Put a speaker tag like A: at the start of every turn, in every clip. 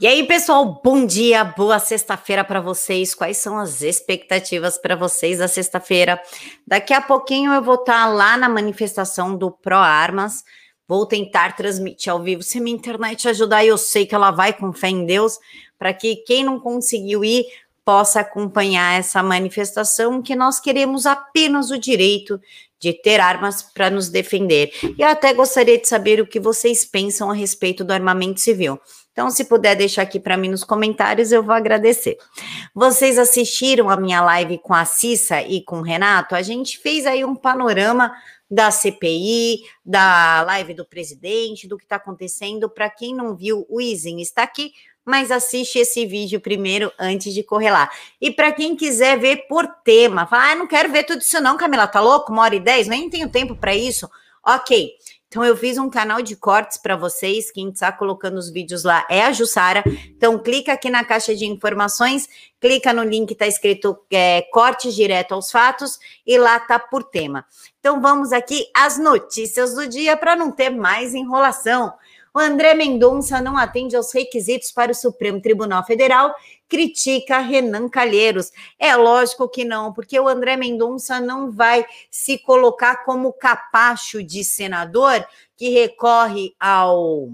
A: E aí, pessoal, bom dia, boa sexta-feira para vocês. Quais são as expectativas para vocês da sexta-feira? Daqui a pouquinho eu vou estar tá lá na manifestação do Pro Armas. Vou tentar transmitir ao vivo. Se minha internet ajudar, eu sei que ela vai com fé em Deus, para que quem não conseguiu ir possa acompanhar essa manifestação, que nós queremos apenas o direito de ter armas para nos defender. E eu até gostaria de saber o que vocês pensam a respeito do armamento civil. Então, se puder deixar aqui para mim nos comentários, eu vou agradecer. Vocês assistiram a minha live com a Cissa e com o Renato? A gente fez aí um panorama da CPI, da live do presidente, do que está acontecendo. Para quem não viu, o Izinho está aqui, mas assiste esse vídeo primeiro antes de correr lá. E para quem quiser ver por tema, fala, ah, não quero ver tudo isso não, Camila, tá louco? Uma hora e dez? Nem tenho tempo para isso. Ok. Então, eu fiz um canal de cortes para vocês. Quem está colocando os vídeos lá é a Jussara. Então, clica aqui na caixa de informações, clica no link que está escrito é, cortes direto aos fatos e lá tá por tema. Então, vamos aqui às notícias do dia para não ter mais enrolação. O André Mendonça não atende aos requisitos para o Supremo Tribunal Federal critica Renan Calheiros. É lógico que não, porque o André Mendonça não vai se colocar como capacho de senador que recorre ao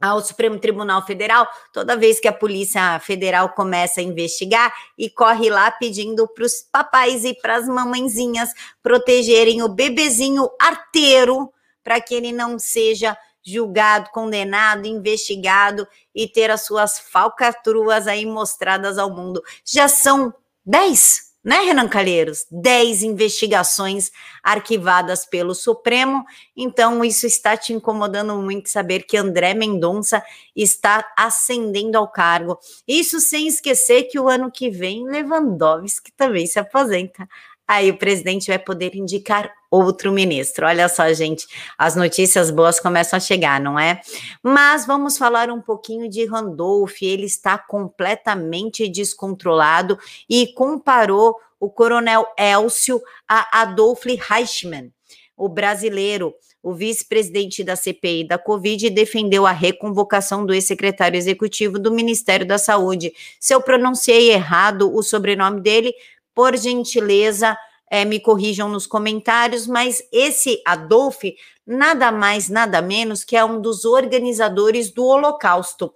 A: ao Supremo Tribunal Federal, toda vez que a Polícia Federal começa a investigar e corre lá pedindo para os papais e para as mamãezinhas protegerem o bebezinho arteiro para que ele não seja julgado, condenado, investigado e ter as suas falcatruas aí mostradas ao mundo. Já são 10, né, Renan Calheiros? 10 investigações arquivadas pelo Supremo. Então, isso está te incomodando muito saber que André Mendonça está ascendendo ao cargo. Isso sem esquecer que o ano que vem Lewandowski também se aposenta aí o presidente vai poder indicar outro ministro. Olha só, gente, as notícias boas começam a chegar, não é? Mas vamos falar um pouquinho de Randolph. Ele está completamente descontrolado e comparou o coronel Elcio a Adolf Reichmann, o brasileiro. O vice-presidente da CPI da Covid defendeu a reconvocação do ex-secretário executivo do Ministério da Saúde. Se eu pronunciei errado o sobrenome dele, por gentileza, é, me corrijam nos comentários, mas esse Adolf, nada mais, nada menos que é um dos organizadores do Holocausto.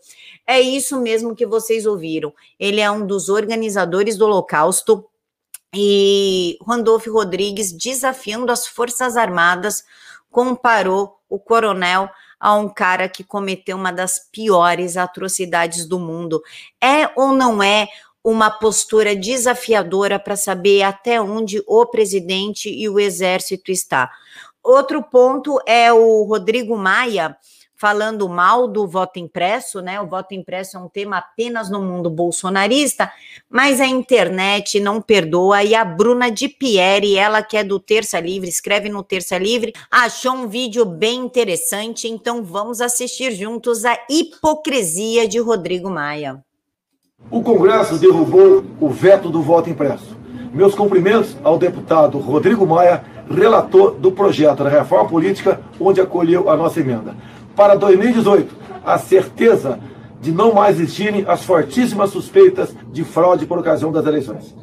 A: É isso mesmo que vocês ouviram. Ele é um dos organizadores do Holocausto. E Randolph Rodrigues, desafiando as Forças Armadas, comparou o coronel a um cara que cometeu uma das piores atrocidades do mundo. É ou não é uma postura desafiadora para saber até onde o presidente e o exército está. Outro ponto é o Rodrigo Maia falando mal do voto impresso, né? O voto impresso é um tema apenas no mundo bolsonarista, mas a internet não perdoa. E a Bruna de Pierre, ela que é do Terça Livre, escreve no Terça Livre, achou um vídeo bem interessante, então vamos assistir juntos a hipocrisia de Rodrigo Maia.
B: O Congresso derrubou o veto do voto impresso. Meus cumprimentos ao deputado Rodrigo Maia, relator do projeto da reforma política, onde acolheu a nossa emenda. Para 2018, a certeza de não mais existirem as fortíssimas suspeitas de fraude por ocasião das eleições.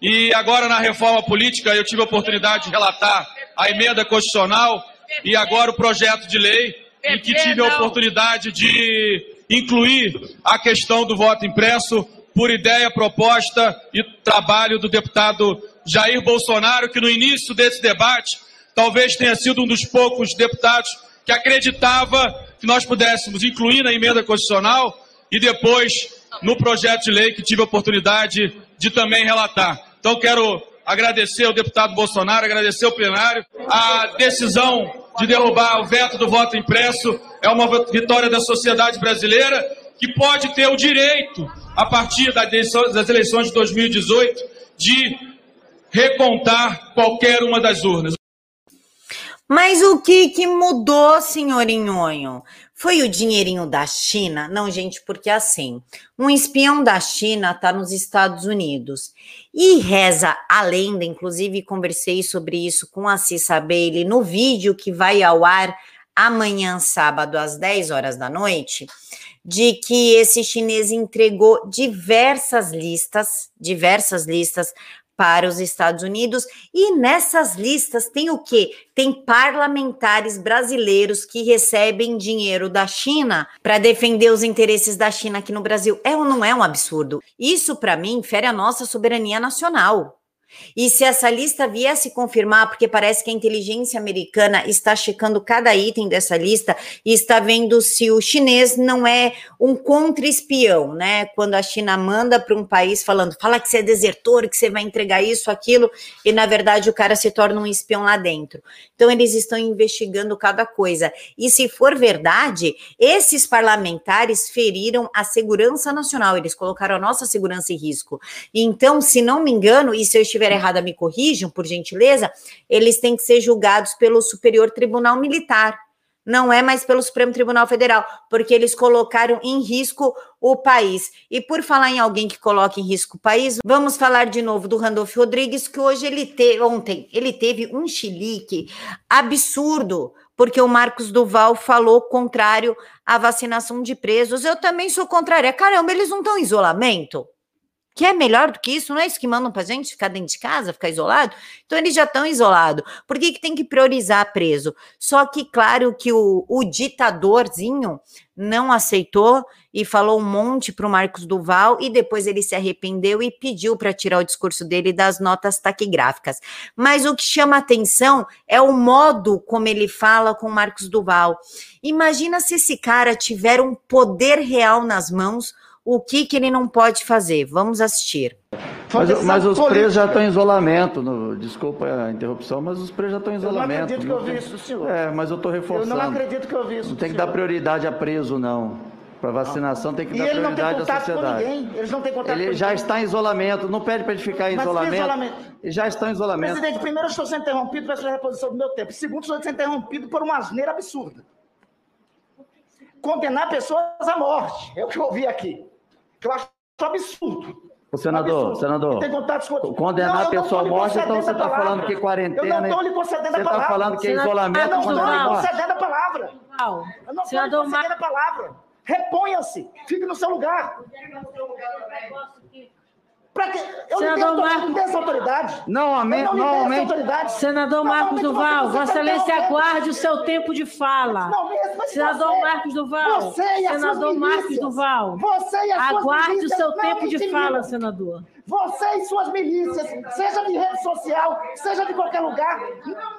C: E agora na reforma política eu tive a oportunidade de relatar a emenda constitucional e agora o projeto de lei em que tive a oportunidade de incluir a questão do voto impresso por ideia, proposta e trabalho do deputado Jair Bolsonaro, que no início desse debate talvez tenha sido um dos poucos deputados que acreditava que nós pudéssemos incluir na emenda constitucional e depois no projeto de lei que tive a oportunidade de também relatar. Então quero agradecer ao deputado Bolsonaro, agradecer ao plenário a decisão de derrubar o veto do voto impresso é uma vitória da sociedade brasileira que pode ter o direito, a partir das eleições de 2018, de recontar qualquer uma das urnas.
A: Mas o que, que mudou, senhor Inhonho? Foi o dinheirinho da China? Não, gente, porque assim, um espião da China está nos Estados Unidos e reza a lenda, inclusive conversei sobre isso com a Cissa Bailey no vídeo que vai ao ar amanhã, sábado, às 10 horas da noite, de que esse chinês entregou diversas listas, diversas listas para os Estados Unidos, e nessas listas tem o quê? Tem parlamentares brasileiros que recebem dinheiro da China para defender os interesses da China aqui no Brasil. É ou não é um absurdo? Isso, para mim, fere a nossa soberania nacional. E se essa lista viesse confirmar, porque parece que a inteligência americana está checando cada item dessa lista e está vendo se o chinês não é um contra-espião, né? Quando a China manda para um país falando, fala que você é desertor, que você vai entregar isso, aquilo, e na verdade o cara se torna um espião lá dentro. Então eles estão investigando cada coisa. E se for verdade, esses parlamentares feriram a segurança nacional, eles colocaram a nossa segurança em risco. Então, se não me engano, e se eu estiver estiver errada, me corrijam, por gentileza, eles têm que ser julgados pelo Superior Tribunal Militar. Não é mais pelo Supremo Tribunal Federal, porque eles colocaram em risco o país. E por falar em alguém que coloca em risco o país, vamos falar de novo do Randolph Rodrigues, que hoje ele teve, ontem, ele teve um chilique absurdo, porque o Marcos Duval falou contrário à vacinação de presos. Eu também sou contrária. Caramba, eles não estão em isolamento? Que é melhor do que isso, não é isso que mandam pra gente ficar dentro de casa, ficar isolado? Então eles já estão isolados. Por que, que tem que priorizar preso? Só que, claro, que o, o ditadorzinho não aceitou e falou um monte para o Marcos Duval e depois ele se arrependeu e pediu para tirar o discurso dele das notas taquigráficas. Mas o que chama atenção é o modo como ele fala com o Marcos Duval. Imagina se esse cara tiver um poder real nas mãos o que, que ele não pode fazer. Vamos assistir.
D: Mas, mas os presos já estão em isolamento. No, desculpa a interrupção, mas os presos já estão em isolamento. Eu não
E: acredito que eu vi isso senhor.
D: É, mas eu estou reforçando.
E: Eu não acredito que eu vi isso.
D: Não tem que dar prioridade a preso, não. Para vacinação tem que e dar prioridade à sociedade.
E: Com ninguém. Eles não têm contato
D: ele
E: com
D: já
E: ninguém.
D: está em isolamento. Não pede para ele ficar em mas isolamento. isolamento. Ele já está em isolamento.
E: Presidente, primeiro eu estou sendo interrompido para a reposição do meu tempo. Segundo, estou sendo interrompido por uma asneira absurda. Condenar pessoas à morte. É o que eu ouvi aqui que eu acho absurdo.
D: O senador, absurdo. senador, tem contatos com... condenar a pessoa à morte, então você está falando que quarentena... Eu
E: não estou lhe concedendo
D: a
E: palavra. Você está
D: falando que é isolamento... Eu
E: não estou lhe concedendo a palavra. Eu não estou lhe concedendo a palavra. Reponha-se, fique no seu lugar. Para que eu Senador lhe Marcos... dessa autoridade.
D: Não, amém, não, não
E: autoridade.
F: Senador Marcos Duval, Vossa Excelência aguarde o seu tempo de fala. Não, mas Senador você, Marcos Duval. Você e as Senador Marcos Duval.
E: Você e as
F: aguarde o seu tempo de fala, senador.
E: Você e suas milícias, seja de rede social, seja de qualquer lugar, não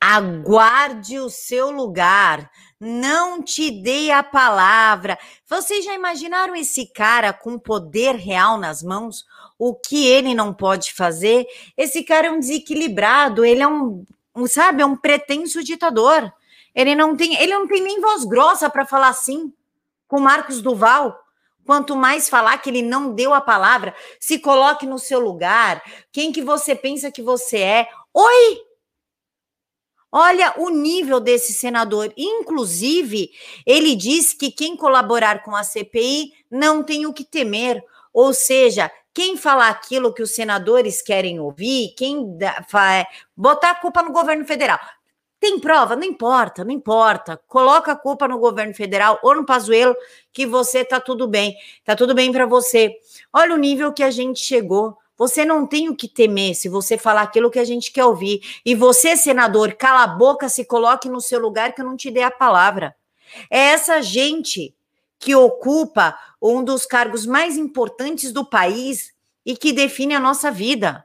A: Aguarde o seu lugar. Não te dei a palavra. Vocês já imaginaram esse cara com poder real nas mãos? O que ele não pode fazer? Esse cara é um desequilibrado, ele é um, um sabe, é um pretenso ditador. Ele não tem, ele não tem nem voz grossa para falar assim com Marcos Duval. Quanto mais falar que ele não deu a palavra, se coloque no seu lugar. Quem que você pensa que você é? Oi, Olha o nível desse senador. Inclusive, ele diz que quem colaborar com a CPI não tem o que temer. Ou seja, quem falar aquilo que os senadores querem ouvir, quem dá, vai botar a culpa no governo federal. Tem prova? Não importa, não importa. Coloca a culpa no governo federal ou no Pazuello que você tá tudo bem. Tá tudo bem para você. Olha o nível que a gente chegou. Você não tem o que temer se você falar aquilo que a gente quer ouvir. E você, senador, cala a boca, se coloque no seu lugar que eu não te dei a palavra. É essa gente que ocupa um dos cargos mais importantes do país e que define a nossa vida.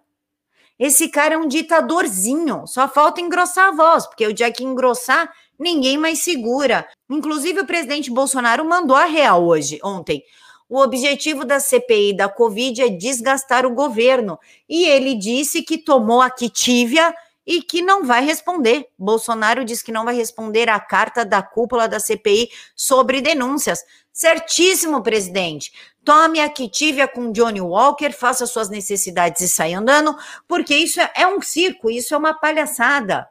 A: Esse cara é um ditadorzinho, só falta engrossar a voz, porque o dia que engrossar, ninguém mais segura. Inclusive, o presidente Bolsonaro mandou a real hoje, ontem. O objetivo da CPI da Covid é desgastar o governo. E ele disse que tomou a Quitívia e que não vai responder. Bolsonaro diz que não vai responder à carta da cúpula da CPI sobre denúncias. Certíssimo, presidente. Tome a Quitívia com Johnny Walker, faça suas necessidades e saia andando, porque isso é um circo, isso é uma palhaçada.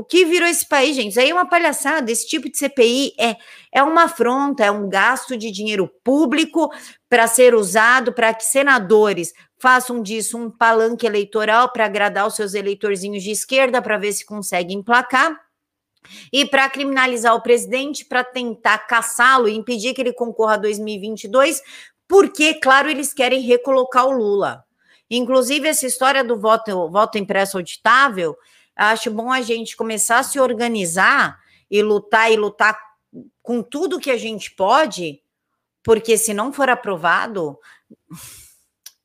A: O que virou esse país, gente? Isso aí é uma palhaçada. Esse tipo de CPI é, é uma afronta, é um gasto de dinheiro público para ser usado para que senadores façam disso um palanque eleitoral para agradar os seus eleitorzinhos de esquerda, para ver se conseguem emplacar. E para criminalizar o presidente, para tentar caçá-lo e impedir que ele concorra a 2022, porque, claro, eles querem recolocar o Lula. Inclusive, essa história do voto, voto impresso auditável, acho bom a gente começar a se organizar e lutar e lutar com tudo que a gente pode, porque se não for aprovado,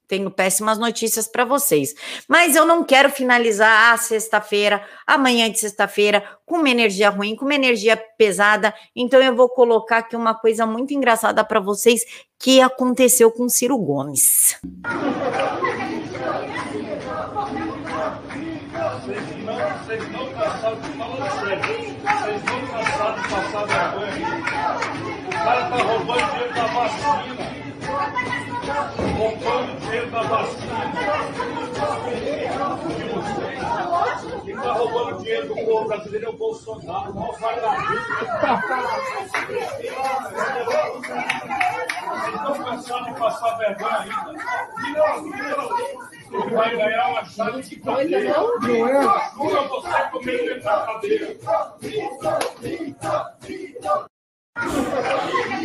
A: tenho péssimas notícias para vocês. Mas eu não quero finalizar a sexta-feira, amanhã de sexta-feira, com uma energia ruim, com uma energia pesada. Então eu vou colocar aqui uma coisa muito engraçada para vocês que aconteceu com Ciro Gomes. Vocês não cansaram de falar sério. Vocês não cansaram de passar vergonha. O cara tá roubando dinheiro da vacina. Roubando dinheiro da vacina. Quem tá roubando dinheiro do povo brasileiro é o Bolsonaro. O maior vagabundo. Vocês não cansaram de passar vergonha ainda vai ganhar uma chave de cadeia. Não é? Nunca você comer na cadeia.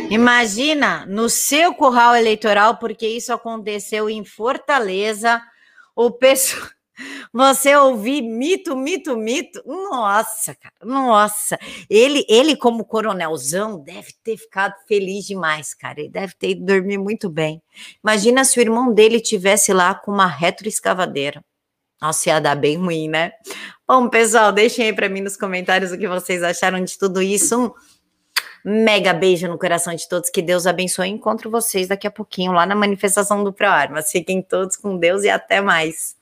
A: Imagina no seu curral eleitoral, porque isso aconteceu em Fortaleza, o pessoal você ouvir mito, mito, mito. Nossa, cara, nossa. Ele, ele como coronelzão, deve ter ficado feliz demais, cara. Ele deve ter ido dormir muito bem. Imagina se o irmão dele tivesse lá com uma retroescavadeira. Nossa, ia dar bem ruim, né? Bom, pessoal, deixem aí para mim nos comentários o que vocês acharam de tudo isso. Um mega beijo no coração de todos. Que Deus abençoe. Encontro vocês daqui a pouquinho lá na manifestação do ProArmas. Fiquem todos com Deus e até mais.